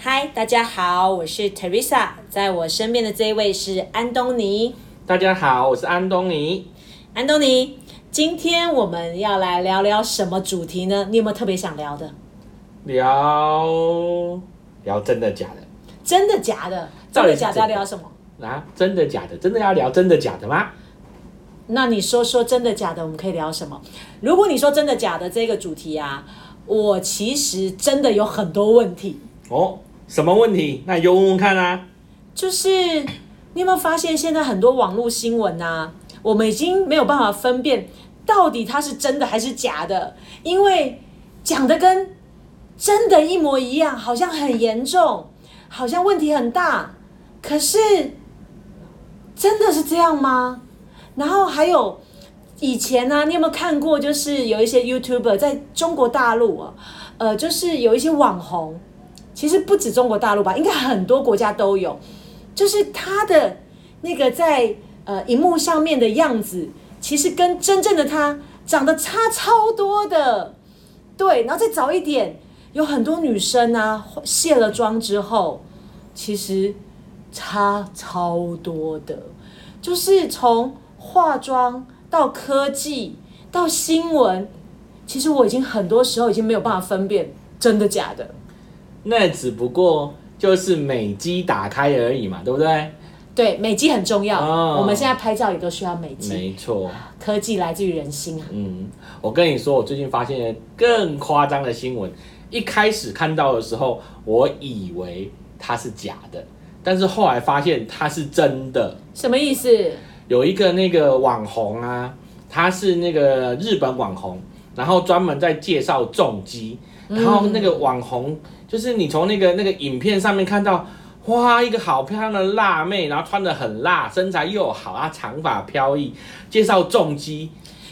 嗨，大家好，我是 Teresa，在我身边的这一位是安东尼。大家好，我是安东尼。安东尼，今天我们要来聊聊什么主题呢？你有没有特别想聊的？聊聊真的假的真的假的？真的假的要聊什么？啊？真的假的？真的要聊真的假的吗？那你说说真的假的，我们可以聊什么？如果你说真的假的这个主题啊，我其实真的有很多问题。哦，什么问题？那你就问问看啊。就是你有没有发现，现在很多网络新闻啊，我们已经没有办法分辨到底它是真的还是假的，因为讲的跟真的一模一样，好像很严重，好像问题很大，可是真的是这样吗？然后还有以前呢、你有没有看过？就是有一些 YouTuber 在中国大陆啊，呃，就是有一些网红，其实不止中国大陆吧，应该很多国家都有，就是他的那个在呃荧幕上面的样子，其实跟真正的他长得差超多的。对，然后再早一点，有很多女生啊，卸了妆之后，其实差超多的，就是从化妆到科技到新闻，其实我已经很多时候已经没有办法分辨真的假的。那只不过就是美机打开而已嘛，对不对？对，美肌很重要，哦我们现在拍照也都需要美肌。没错。科技来自于人心啊。嗯，我跟你说，我最近发现更夸张的新闻。一开始看到的时候，我以为它是假的，但是后来发现它是真的。什么意思？有一个那个网红啊，他是那个日本网红，然后专门在介绍重击，然后那个网红就是你从那个那个影片上面看到，哇，一个好漂亮的辣妹，然后穿的很辣，身材又好，啊，长发飘逸，介绍重击，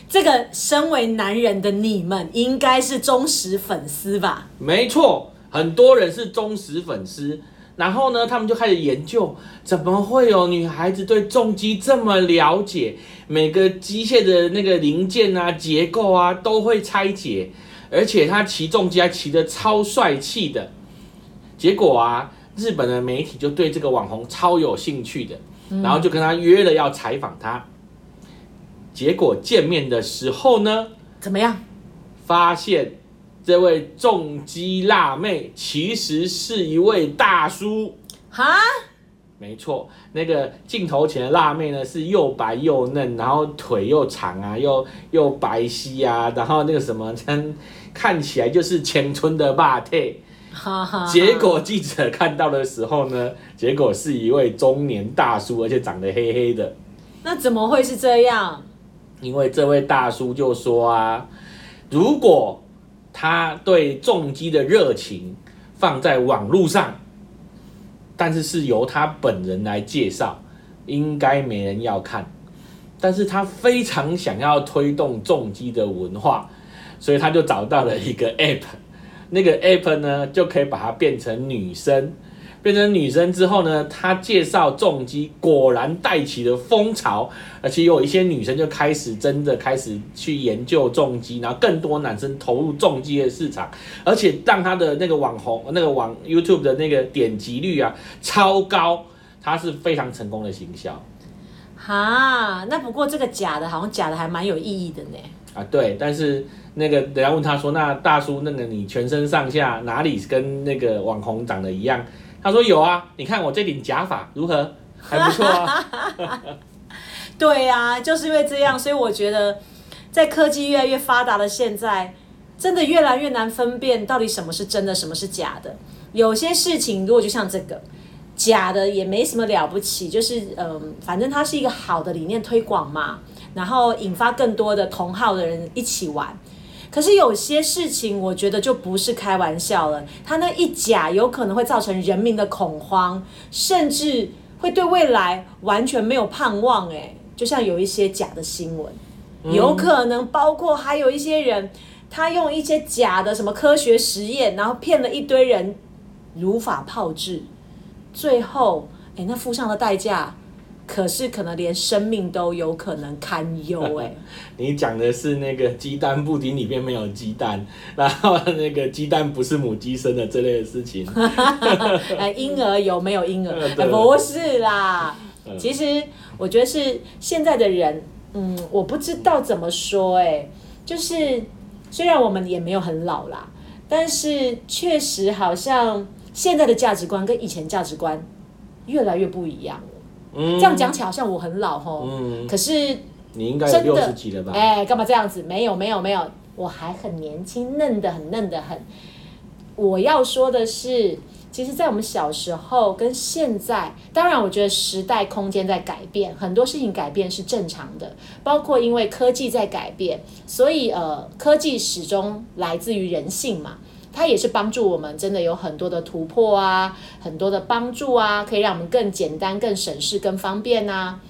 这个身为男人的你们，应该是忠实粉丝吧？没错，很多人是忠实粉丝。然后呢，他们就开始研究，怎么会有女孩子对重机这么了解？每个机械的那个零件啊、结构啊都会拆解，而且他骑重机还骑得超帅气的。结果啊，日本的媒体就对这个网红超有兴趣的，然后就跟他约了要采访他。结果见面的时候呢，怎么样？发现这位重击辣妹其实是一位大叔。哈？没错，那个镜头前的辣妹呢是又白又嫩，然后腿又长啊，又又白皙啊，然后那个什么，看看起来就是青春的霸。结果记者看到的时候呢，结果是一位中年大叔，而且长得黑黑的。那怎么会是这样？因为这位大叔就说啊，如果他对重击的热情放在网络上，但是是由他本人来介绍，应该没人要看。但是他非常想要推动重击的文化，所以他就找到了一个 app，那个 app 呢就可以把它变成女生。变成女生之后呢，他介绍重机果然带起了风潮，而且有一些女生就开始真的开始去研究重机，然后更多男生投入重机的市场，而且让他的那个网红那个网 YouTube 的那个点击率啊超高，他是非常成功的行销哈，那不过这个假的，好像假的还蛮有意义的呢。啊。对，但是那个人家问他说，那大叔那个你全身上下哪里跟那个网红长得一样？他说有啊，你看我这顶假发如何？还不错啊。对呀、就是因为这样，所以我觉得在科技越来越发达的现在，真的越来越难分辨到底什么是真的，什么是假的。有些事情如果就像这个假的也没什么了不起，就是嗯，反正它是一个好的理念推广嘛，然后引发更多的同好的人一起玩。可是有些事情，我觉得就不是开玩笑了。他那一假有可能会造成人民的恐慌，甚至会对未来完全没有盼望。哎，就像有一些假的新闻，有可能包括还有一些人，他用一些假的什么科学实验，然后骗了一堆人，如法炮制，最后，哎，那付上的代价。可是可能连生命都有可能堪忧哎！你讲的是那个鸡蛋布丁里面没有鸡蛋，然后那个鸡蛋不是母鸡生的这类的事情。哎，婴儿有没有婴儿？不是啦。其实我觉得是现在的人，嗯，我不知道怎么说哎，就是虽然我们也没有很老啦，但是确实好像现在的价值观跟以前价值观越来越不一样。这样讲起来好像我很老吼，可是你应该有六十几了吧？哎，干嘛这样子？没有没有没有，我还很年轻，嫩的很，嫩的很。我要说的是，其实，在我们小时候跟现在，当然，我觉得时代空间在改变，很多事情改变是正常的，包括因为科技在改变，所以呃，科技始终来自于人性嘛。它也是帮助我们，真的有很多的突破啊，很多的帮助啊，可以让我们更简单、更省事、更方便呐。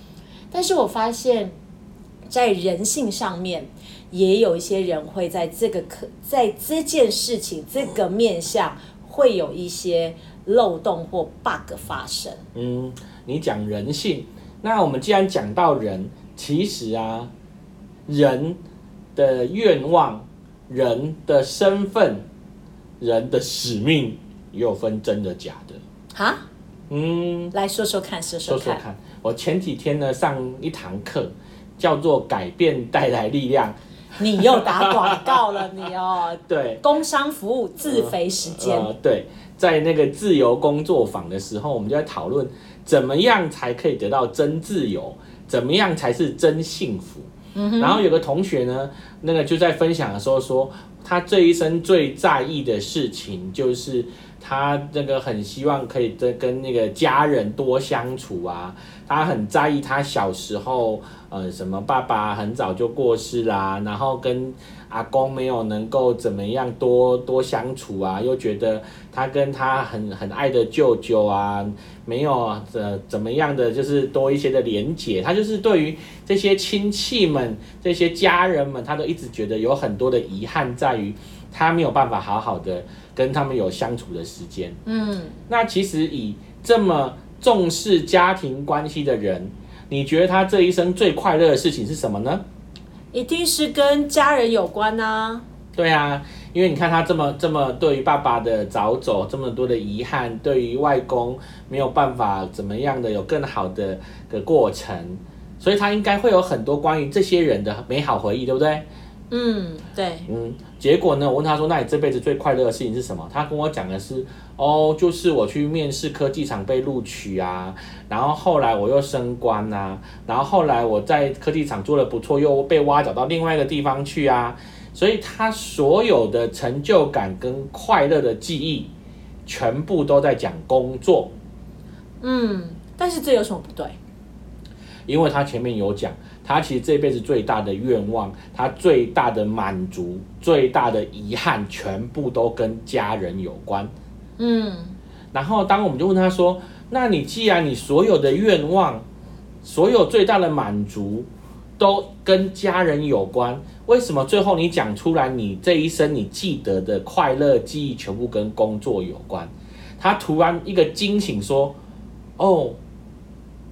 但是我发现，在人性上面，也有一些人会在这个可在这件事情这个面向，会有一些漏洞或 bug 发生。嗯，你讲人性，那我们既然讲到人，其实啊，人的愿望、人的身份。人的使命也有分真的假的啊？嗯，来说说看，说说看。我前几天呢上一堂课，叫做“改变带来力量”。你又打广告了，你哦。对，工商服务自肥时间。对，在那个自由工作坊的时候，我们就在讨论怎么样才可以得到真自由，怎么样才是真幸福。嗯然后有个同学呢，那个就在分享的时候说。他这一生最在意的事情，就是他这个很希望可以跟跟那个家人多相处啊。他很在意他小时候，呃，什么爸爸很早就过世啦，然后跟阿公没有能够怎么样多多相处啊，又觉得他跟他很很爱的舅舅啊，没有呃怎么样的，就是多一些的连结。他就是对于这些亲戚们、这些家人们，他都一直觉得有很多的遗憾，在于他没有办法好好的跟他们有相处的时间。嗯，那其实以这么。重视家庭关系的人，你觉得他这一生最快乐的事情是什么呢？一定是跟家人有关啊。对啊，因为你看他这么这么对于爸爸的早走这么多的遗憾，对于外公没有办法怎么样的有更好的的过程，所以他应该会有很多关于这些人的美好回忆，对不对？嗯，对，嗯，结果呢？我问他说：“那你这辈子最快乐的事情是什么？”他跟我讲的是：“哦，就是我去面试科技厂被录取啊，然后后来我又升官呐，然后后来我在科技厂做的不错，又被挖角到另外一个地方去啊。所以他所有的成就感跟快乐的记忆，全部都在讲工作。嗯，但是这有什么不对？因为他前面有讲。”他其实这辈子最大的愿望，他最大的满足，最大的遗憾，全部都跟家人有关。嗯，然后当我们就问他说：“那你既然你所有的愿望，所有最大的满足都跟家人有关，为什么最后你讲出来，你这一生你记得的快乐记忆全部跟工作有关？”他突然一个惊醒说：“哦，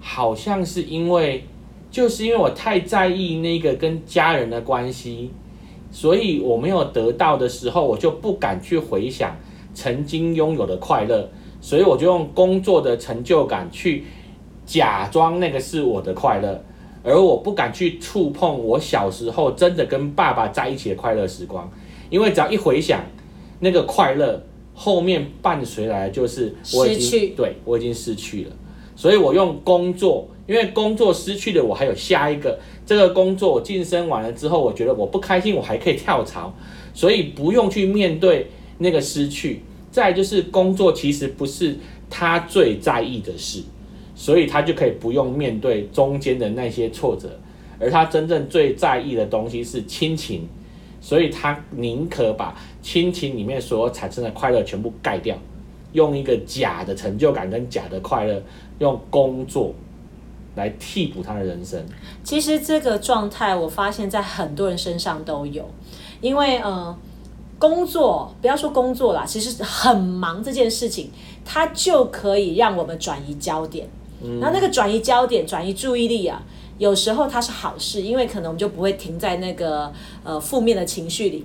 好像是因为。”就是因为我太在意那个跟家人的关系，所以我没有得到的时候，我就不敢去回想曾经拥有的快乐，所以我就用工作的成就感去假装那个是我的快乐，而我不敢去触碰我小时候真的跟爸爸在一起的快乐时光，因为只要一回想那个快乐，后面伴随来就是我已经对我已经失去了，所以我用工作。因为工作失去了，我还有下一个这个工作，我晋升完了之后，我觉得我不开心，我还可以跳槽，所以不用去面对那个失去。再就是工作其实不是他最在意的事，所以他就可以不用面对中间的那些挫折，而他真正最在意的东西是亲情，所以他宁可把亲情里面所产生的快乐全部盖掉，用一个假的成就感跟假的快乐，用工作来替补他的人生。其实这个状态，我发现在很多人身上都有，因为呃，工作不要说工作啦，其实很忙这件事情，它就可以让我们转移焦点。然后那个转移焦点、转移注意力啊，有时候它是好事，因为可能我们就不会停在那个呃负面的情绪里。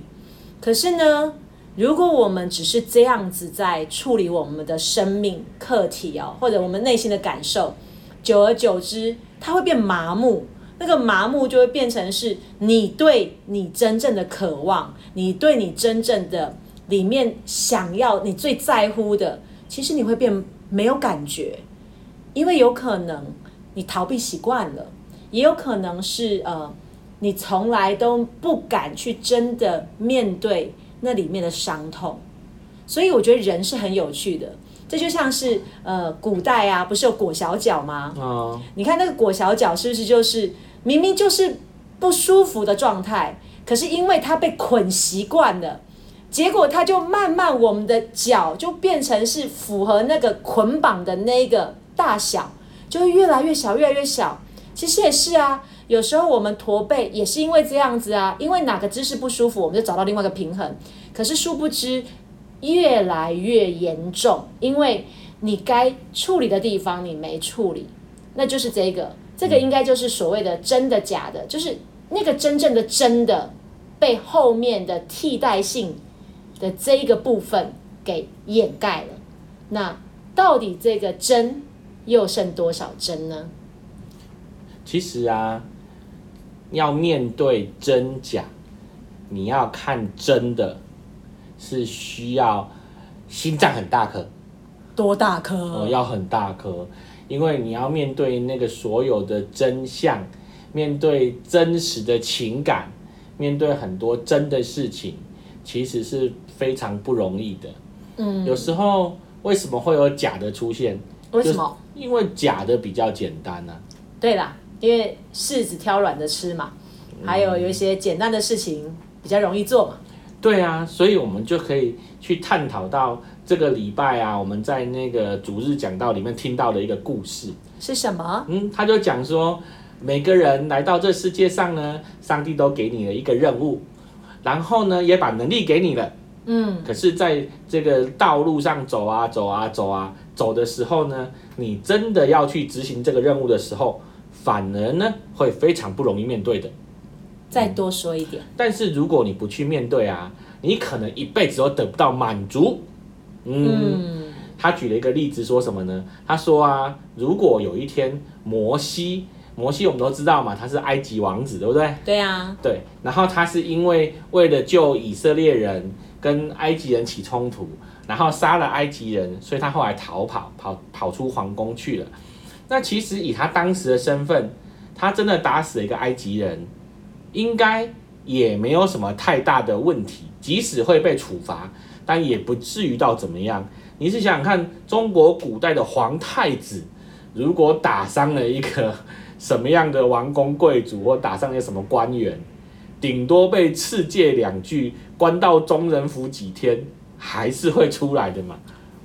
可是呢，如果我们只是这样子在处理我们的生命课题哦，或者我们内心的感受，久而久之，它会变麻木。那个麻木就会变成是你对你真正的渴望，你对你真正的里面想要，你最在乎的，其实你会变没有感觉。因为有可能你逃避习惯了，也有可能是呃，你从来都不敢去真的面对那里面的伤痛，所以我觉得人是很有趣的。这就像是呃，古代啊，不是有裹小脚吗？哦，你看那个裹小脚是不是就是明明就是不舒服的状态，可是因为它被捆习惯了，结果它就慢慢我们的脚就变成是符合那个捆绑的那个。大小就会越来越小，越来越小。其实也是啊，有时候我们驼背也是因为这样子啊，因为哪个姿势不舒服，我们就找到另外一个平衡。可是殊不知越来越严重，因为你该处理的地方你没处理，那就是这个，这个应该就是所谓的真的假的，就是那个真正的真的被后面的替代性的这一个部分给掩盖了。那到底这个真？又剩多少真呢？其实啊，要面对真假，你要看真的，是需要心脏很大颗，多大颗？要很大颗，因为你要面对那个所有的真相，面对真实的情感，面对很多真的事情，其实是非常不容易的。嗯，有时候为什么会有假的出现？为什么？因为假的比较简单呢。对啦，因为柿子挑软的吃嘛，还有有一些简单的事情比较容易做嘛。对啊，所以我们就可以去探讨到这个礼拜啊，我们在那个主日讲道里面听到的一个故事是什么？嗯，他就讲说，每个人来到这世界上呢，上帝都给你了一个任务，然后呢，也把能力给你了。嗯，可是在这个道路上走啊走啊走啊。走的时候呢，你真的要去执行这个任务的时候，反而呢会非常不容易面对的。再多说一点，但是如果你不去面对啊，你可能一辈子都得不到满足。嗯，他举了一个例子，说什么呢？他说啊，如果有一天摩西，摩西我们都知道嘛，他是埃及王子，对不对？对啊，对。然后他是因为为了救以色列人，跟埃及人起冲突。然后杀了埃及人，所以他后来逃跑，跑跑出皇宫去了。那其实以他当时的身份，他真的打死了一个埃及人，应该也没有什么太大的问题。即使会被处罚，但也不至于到怎么样。你是想想看，中国古代的皇太子，如果打伤了一个什么样的王公贵族，或打伤了什么官员，顶多被赐戒两句，关到中人府几天。还是会出来的嘛？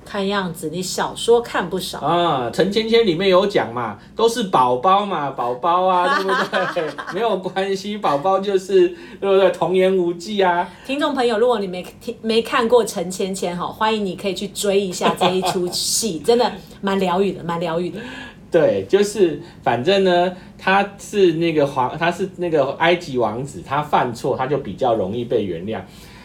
看样子你小说看不少啊，《陈芊芊》里面有讲嘛，都是宝宝嘛，宝宝啊，对不对？没有关系，宝宝就是对不对？童言无忌啊。听众朋友，如果你没听没看过《陈芊芊》哈，欢迎你可以去追一下这一出戏，真的蛮疗愈的，蛮疗愈的。对，就是反正呢，他是那个皇，他是那个埃及王子，他犯错他就比较容易被原谅。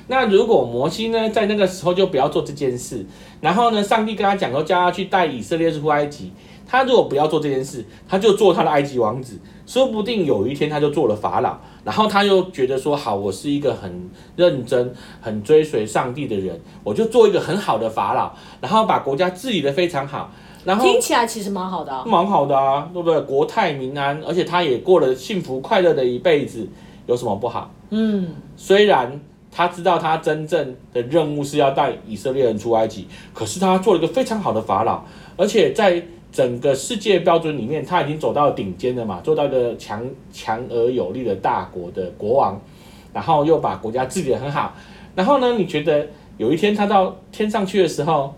那如果摩西呢，在那个时候就不要做这件事，然后呢，上帝跟他讲说，叫他去带以色列出埃及。他如果不要做这件事，他就做他的埃及王子，说不定有一天他就做了法老，然后他又觉得说，好，我是一个很认真、很追随上帝的人，我就做一个很好的法老，然后把国家治理的非常好。然后听起来其实蛮好的，蛮好的啊，对不对？国泰民安，而且他也过了幸福快乐的一辈子，有什么不好？嗯，虽然。他知道他真正的任务是要带以色列人出埃及，可是他做了一个非常好的法老，而且在整个世界标准里面，他已经走到顶尖了嘛，做到一个强强而有力的大国的国王。然后又把国家治理得很好，然后呢，你觉得有一天他到天上去的时候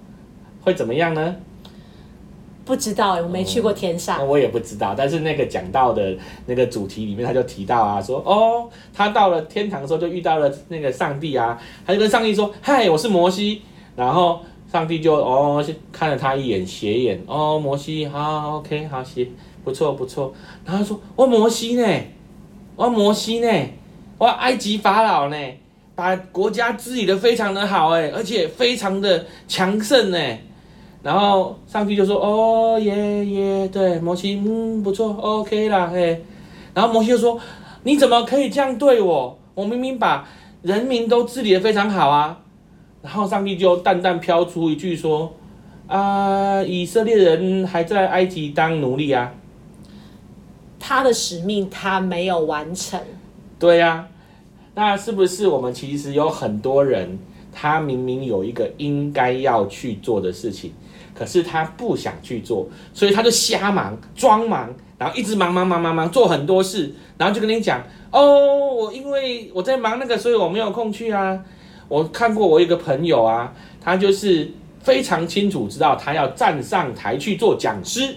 会怎么样呢？不知道，我没去过天上。我也不知道，但是那个讲到的那个主题里面，他就提到啊，说哦，他到了天堂的时候就遇到了那个上帝啊，他就跟上帝说：“嗨，我是摩西。”然后上帝就哦看了他一眼，斜眼哦，摩西好，OK，好，行，不错不错。然后说：“我摩西呢？我摩西呢？我埃及法老呢？把国家治理的非常的好哎，而且非常的强盛呢。”然后上帝就说：“哦耶耶，对，摩西，嗯，不错，OK 啦，嘿。”然后摩西就说：“你怎么可以这样对我？我明明把人民都治理的非常好啊。”然后上帝就淡淡飘出一句说：“啊，以色列人还在埃及当奴隶啊。”他的使命他没有完成。对呀，那是不是我们其实有很多人，他明明有一个应该要去做的事情？可是他不想去做，所以他就瞎忙、装忙，然后一直忙忙忙忙忙做很多事，然后就跟你讲：“哦，我因为我在忙那个，所以我没有空去啊。”我看过我一个朋友啊，他就是非常清楚知道他要站上台去做讲师，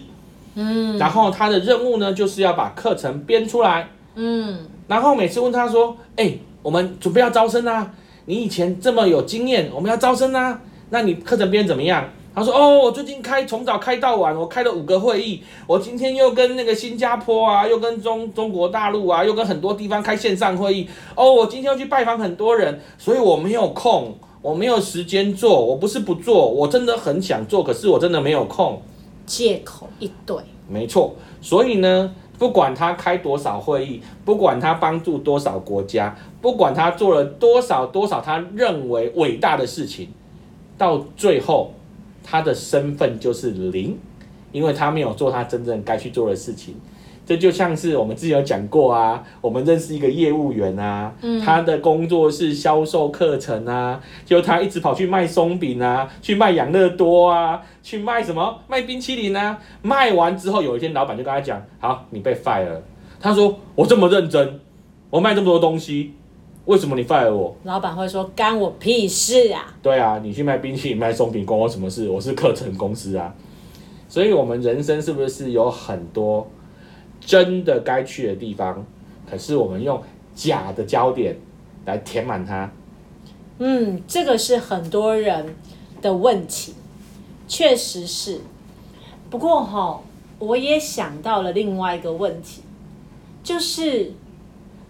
嗯，然后他的任务呢就是要把课程编出来，嗯，然后每次问他说：“哎，我们准备要招生啊，你以前这么有经验，我们要招生啊，那你课程编怎么样？”他说：“哦，我最近开从早开到晚，我开了五个会议。我今天又跟那个新加坡啊，又跟中中国大陆啊，又跟很多地方开线上会议。哦，我今天要去拜访很多人，所以我没有空，我没有时间做。我不是不做，我真的很想做，可是我真的没有空。借口一堆，没错。所以呢，不管他开多少会议，不管他帮助多少国家，不管他做了多少多少他认为伟大的事情，到最后。”他的身份就是零，因为他没有做他真正该去做的事情。这就像是我们之前有讲过啊，我们认识一个业务员啊，他的工作是销售课程啊，就他一直跑去卖松饼啊，去卖养乐多啊，去卖什么卖冰淇淋啊，卖完之后有一天老板就跟他讲：“好，你被 fire 了。”他说：“我这么认真，我卖这么多东西。”为什么你 fire 我？老板会说干我屁事啊！对啊，你去卖冰淇淋、卖松饼，关我什么事？我是课程公司啊。所以，我们人生是不是有很多真的该去的地方？可是我们用假的焦点来填满它。嗯，这个是很多人的问题，确实是。不过哈，我也想到了另外一个问题，就是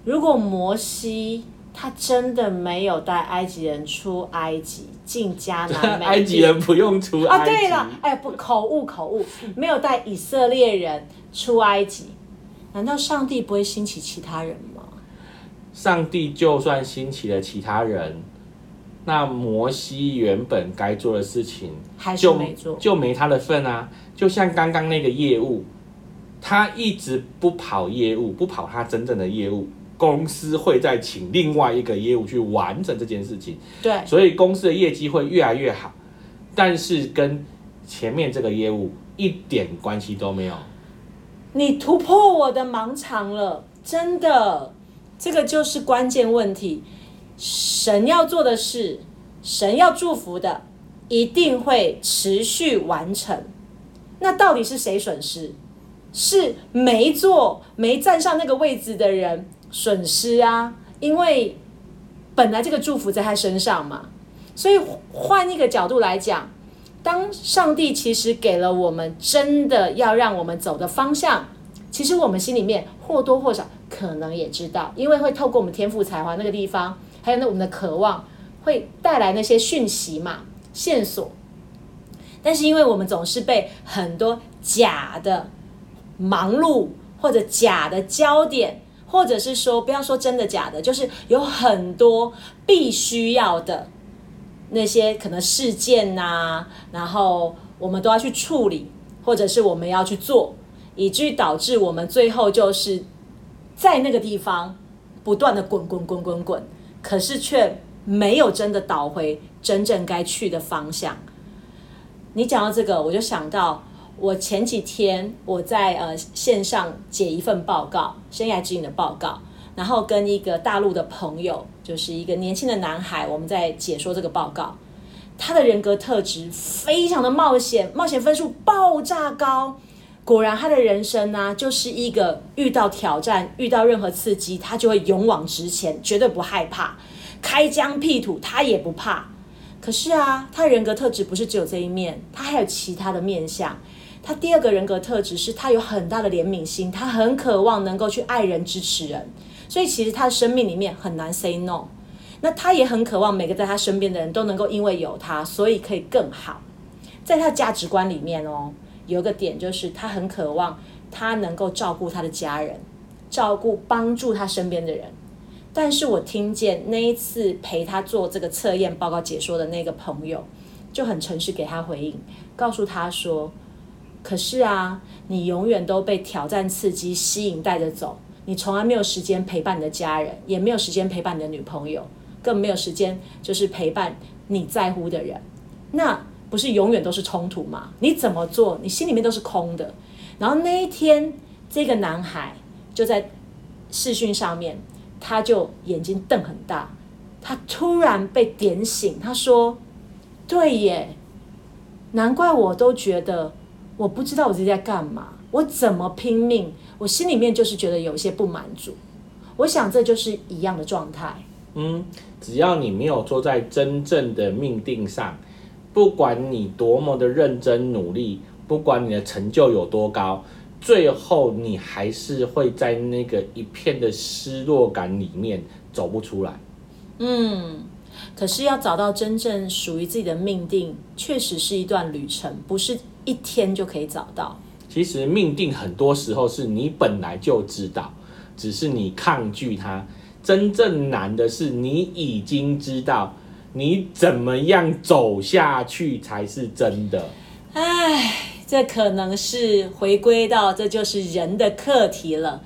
如果摩西。他真的没有带埃及人出埃及，进迦南 美。埃及人不用出埃及。啊，对了，哎，不，口误，口误，没有带以色列人出埃及。难道上帝不会兴起其他人吗？上帝就算兴起了其他人，那摩西原本该做的事情还是没做，就没他的份啊。就像刚刚那个业务，他一直不跑业务，不跑他真正的业务。公司会再请另外一个业务去完成这件事情，对，所以公司的业绩会越来越好，但是跟前面这个业务一点关系都没有。你突破我的盲肠了，真的，这个就是关键问题。神要做的事，神要祝福的，一定会持续完成。那到底是谁损失？是没做、没站上那个位置的人。损失啊，因为本来这个祝福在他身上嘛，所以换一个角度来讲，当上帝其实给了我们真的要让我们走的方向，其实我们心里面或多或少可能也知道，因为会透过我们天赋才华那个地方，还有那我们的渴望，会带来那些讯息嘛线索，但是因为我们总是被很多假的忙碌或者假的焦点。或者是说，不要说真的假的，就是有很多必须要的那些可能事件呐，然后我们都要去处理，或者是我们要去做，以至于导致我们最后就是在那个地方不断的滚滚滚滚滚，可是却没有真的导回真正该去的方向。你讲到这个，我就想到。我前几天我在呃线上解一份报告，生涯指引的报告。然后跟一个大陆的朋友，就是一个年轻的男孩，我们在解说这个报告。他的人格特质非常的冒险，冒险分数爆炸高。果然，他的人生呢，就是一个遇到挑战、遇到任何刺激，他就会勇往直前，绝对不害怕，开疆辟土他也不怕。可是啊，他人格特质不是只有这一面，他还有其他的面相。他第二个人格特质是他有很大的怜悯心，他很渴望能够去爱人、支持人，所以其实他的生命里面很难 say no。那他也很渴望每个在他身边的人都能够因为有他，所以可以更好。在他的价值观里面哦，有一个点就是他很渴望他能够照顾他的家人，照顾帮助他身边的人。但是我听见那一次陪他做这个测验报告解说的那个朋友，就很诚实给他回应，告诉他说。可是啊，你永远都被挑战、刺激、吸引带着走，你从来没有时间陪伴你的家人，也没有时间陪伴你的女朋友，更没有时间就是陪伴你在乎的人。那不是永远都是冲突吗？你怎么做，你心里面都是空的。然后那一天，这个男孩就在视讯上面，他就眼睛瞪很大，他突然被点醒，他说：“对耶，难怪我都觉得。”我不知道我自己在干嘛，我怎么拼命，我心里面就是觉得有一些不满足。我想这就是一样的状态。嗯，只要你没有坐在真正的命定上，不管你多么的认真努力，不管你的成就有多高，最后你还是会在那个一片的失落感里面走不出来。嗯，可是要找到真正属于自己的命定，确实是一段旅程，不是。一天就可以找到。其实命定很多时候是你本来就知道，只是你抗拒它。真正难的是你已经知道，你怎么样走下去才是真的。唉，这可能是回归到这就是人的课题了。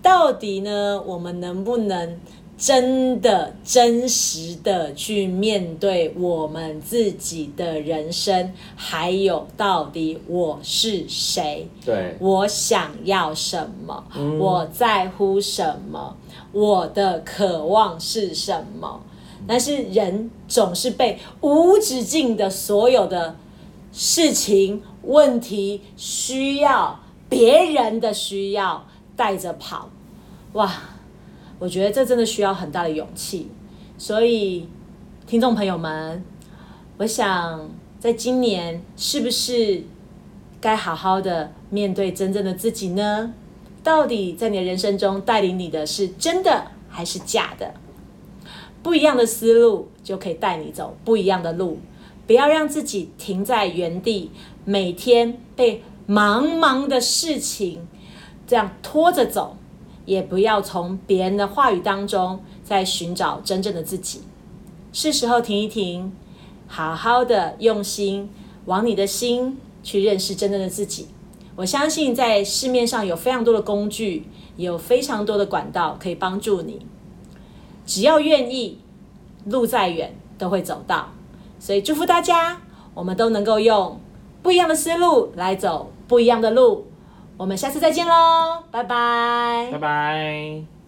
到底呢，我们能不能？真的、真实的去面对我们自己的人生，还有到底我是谁？对，我想要什么？我在乎什么？我的渴望是什么？但是人总是被无止境的所有的事情、问题、需要、别人的需要带着跑，哇！我觉得这真的需要很大的勇气，所以听众朋友们，我想在今年是不是该好好的面对真正的自己呢？到底在你的人生中带领你的是真的还是假的？不一样的思路就可以带你走不一样的路，不要让自己停在原地，每天被茫茫的事情这样拖着走。也不要从别人的话语当中在寻找真正的自己，是时候停一停，好好的用心往你的心去认识真正的自己。我相信在市面上有非常多的工具，有非常多的管道可以帮助你。只要愿意，路再远都会走到。所以祝福大家，我们都能够用不一样的思路来走不一样的路。我们下次再见喽，拜拜，拜拜。